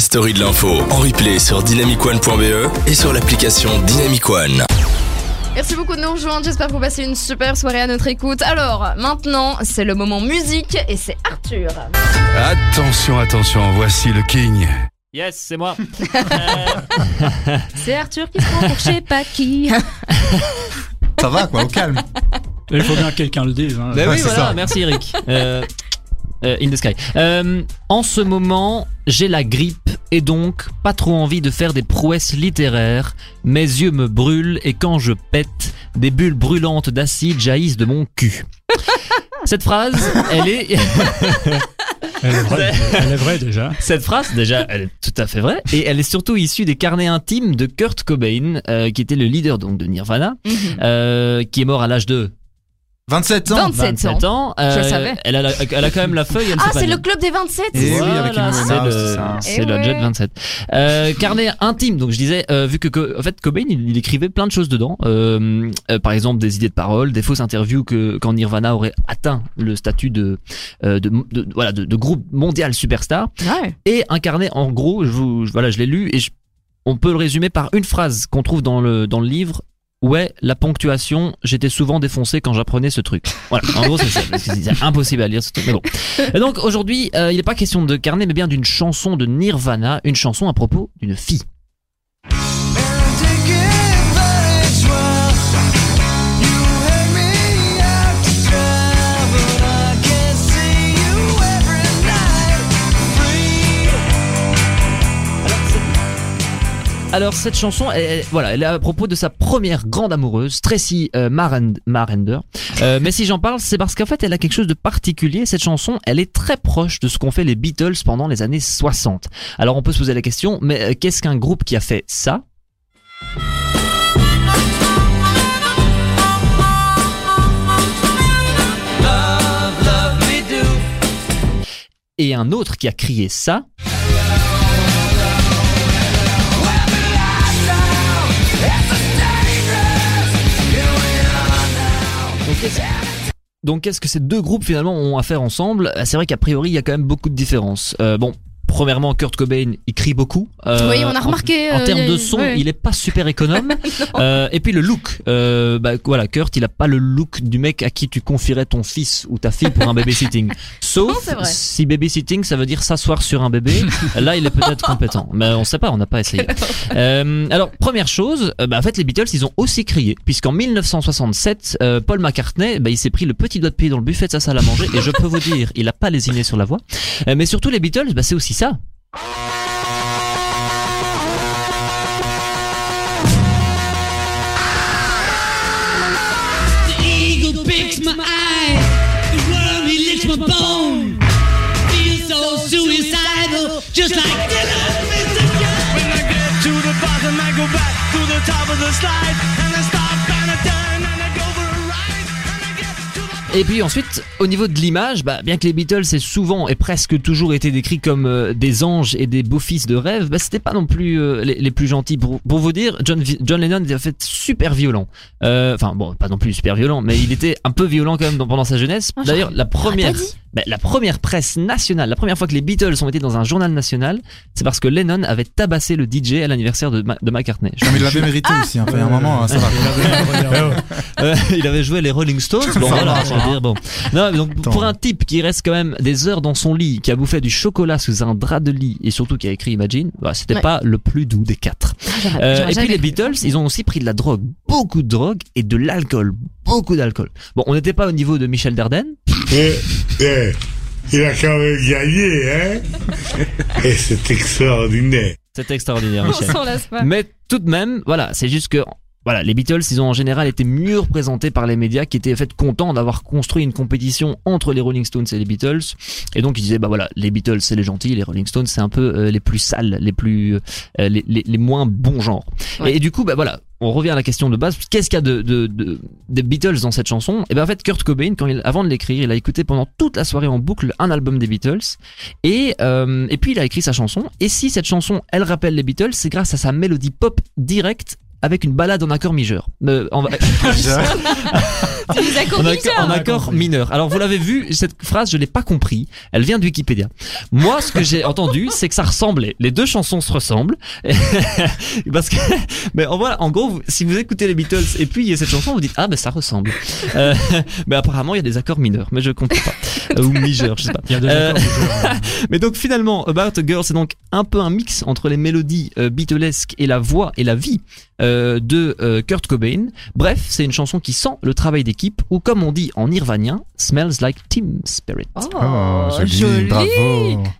la story de l'info en replay sur dynamicone.be et sur l'application Dynamic One. Merci beaucoup de nous rejoindre. J'espère que vous passez une super soirée à notre écoute. Alors, maintenant, c'est le moment musique et c'est Arthur. Attention, attention, voici le King. Yes, c'est moi. C'est Arthur qui se prend pour je sais pas qui. Ça va quoi, au calme. Il faut bien que quelqu'un le dise. hein. Ouais, oui, c'est voilà, ça. merci Eric. Euh, euh, in the sky. Euh, en ce moment, j'ai la grippe et donc pas trop envie de faire des prouesses littéraires. Mes yeux me brûlent et quand je pète, des bulles brûlantes d'acide jaillissent de mon cul. Cette phrase, elle est, Elle est vraie, elle est vraie déjà. cette phrase déjà, elle est tout à fait vraie et elle est surtout issue des carnets intimes de Kurt Cobain, euh, qui était le leader donc de Nirvana, Mhm. euh, qui est mort à l'âge de 27 ans 27 27 ans. Je le Euh, savais. Elle a, la- elle a quand même la feuille. Elle Ah, c'est le club des 27 Et oui, Voilà, avec une c'est le, c'est ça. c'est Eh le ouais. Jet 27. Euh, carnet intime. Donc je disais, euh, vu que en fait Cobain, il, il écrivait plein de choses dedans. Euh, euh, par exemple, des idées de paroles, des fausses interviews que quand Nirvana aurait atteint le statut de, euh, de, de- voilà de, de groupe mondial superstar. Ouais. Et un carnet, en gros, je vous, je- voilà, je l'ai lu et je- on peut le résumer par une phrase qu'on trouve dans le dans le livre. Ouais, la ponctuation, j'étais souvent défoncé quand j'apprenais ce truc. Voilà, en gros c'est ça, c'est impossible à lire ce truc. Mais bon. Et donc aujourd'hui, euh, il n'est pas question de carnet, mais bien d'une chanson de Nirvana, une chanson à propos d'une fille. Alors cette chanson, elle, voilà, elle est à propos de sa première grande amoureuse, Tracy euh, Maren- Marender. Euh, mais si j'en parle, c'est parce qu'en fait, elle a quelque chose de particulier. Cette chanson, elle est très proche de ce qu'ont fait les Beatles pendant les années 60. Alors on peut se poser la question, mais euh, qu'est-ce qu'un groupe qui a fait ça? Et un autre qui a crié ça? Donc, qu'est-ce- que ces deux groupes finalement ont à faire ensemble? C'est vrai qu'a priori il y a quand même beaucoup de différences. Euh, bon, premièrement Kurt Cobain il crie beaucoup. Euh, Oui, on a en- remarqué. En, euh, termes y a- de son, il est pas super économe. Euh, et puis le look, euh, bah voilà, Kurt, il a pas le look du mec à qui tu confierais ton fils ou ta fille pour un babysitting. Non, Sauf vrai. si babysitting, ça veut dire s'asseoir sur un bébé. Là, il est peut-être compétent, mais on sait pas, on n'a pas essayé. Alors première chose, bah, en fait les Beatles, ils ont aussi crié, puisqu'en 1967, euh, Paul McCartney, bah, il s'est pris le petit doigt de pied dans le buffet de sa salle à manger, et je peux vous dire, il a pas lésiné sur la voix. Mais surtout les Beatles, bah, c'est aussi ça. The eagle picks my eye, the worm he licks my bone. Feel so suicidal, just like Dylan. When I get to the bottom, I go back to the top of the slide, Et puis ensuite, au niveau de l'image, bah, bien que les Beatles aient souvent et presque toujours été décrits comme euh, des anges et des beaux fils de rêve, bah, c'était pas non plus euh, les, les plus gentils. Pour, pour vous dire, John, Lennon était en fait super violent. Euh, Enfin bon, pas non plus super violent, mais il était un peu violent quand même dans- pendant sa jeunesse. D'ailleurs, la première. Bah, la première presse nationale, la première fois que les Beatles ont été dans un journal national, c'est parce que Lennon avait tabassé le DJ à l'anniversaire de, Ma- de McCartney. Non, mais il l'avait mérité aussi, hein. Enfin, il y a un moment, ça va. Euh, il avait joué les Rolling Stones. Bon, voilà, je veux dire, bon. Non, mais donc, Attends. pour un type qui reste quand même des heures dans son lit, qui a bouffé du chocolat sous un drap de lit et surtout qui a écrit Imagine, bah, c'était Ouais. pas le plus doux des quatre. J'aurais- Euh, et puis les. Beatles, ils ont aussi pris de la drogue, beaucoup de drogue et de l'alcool, beaucoup d'alcool. Bon, on n'était pas au niveau de Michel Dardenne, Eh, eh, il a quand même gagné, hein Et c'est extraordinaire. c'est extraordinaire, On Michel. s'en lasse pas. Mais tout de même, voilà, c'est juste que voilà, les Beatles, ils ont en général été mieux représentés par les médias qui étaient en fait contents d'avoir construit une compétition entre les Rolling Stones et les Beatles. Et donc ils disaient bah voilà, les Beatles c'est les gentils, les Rolling Stones c'est un peu euh, les plus sales, les plus euh, les, les, les moins bons genres. Ouais. Et, et du coup bah voilà, on revient à la question de base. Qu'est-ce qu'il y a de, de, de des Beatles dans cette chanson? Et ben en fait Kurt Cobain quand il avant de l'écrire, il a écouté pendant toute la soirée en boucle un album des Beatles et euh, et puis il a écrit sa chanson. Et si cette chanson elle rappelle les Beatles, c'est grâce à sa mélodie pop directe avec une balade en accord majeur. Euh, en- C'est des accords en, accord, en accord mineur. Alors vous l'avez vu, cette phrase je l'ai pas compris. Elle vient de Wikipédia. Moi, ce que j'ai entendu, c'est que ça ressemblait. Les deux chansons se ressemblent parce que, mais en voilà, en gros, si vous écoutez les Beatles et puis il y a cette chanson, vous dites ah ben ça ressemble. Euh, mais apparemment il y a des accords mineurs, mais je comprends pas Euh, ou majeurs, je sais pas. Il y a des Euh, mais donc finalement, About a Girl, c'est donc un peu un mix entre les mélodies euh, Beatlesques et la voix et la vie euh, de euh, Kurt Cobain. Bref, c'est une chanson qui sent le travail d'équipe ou comme on dit en irvanien, smells like team spirit. Oh, Oh, joli, joli. bravo.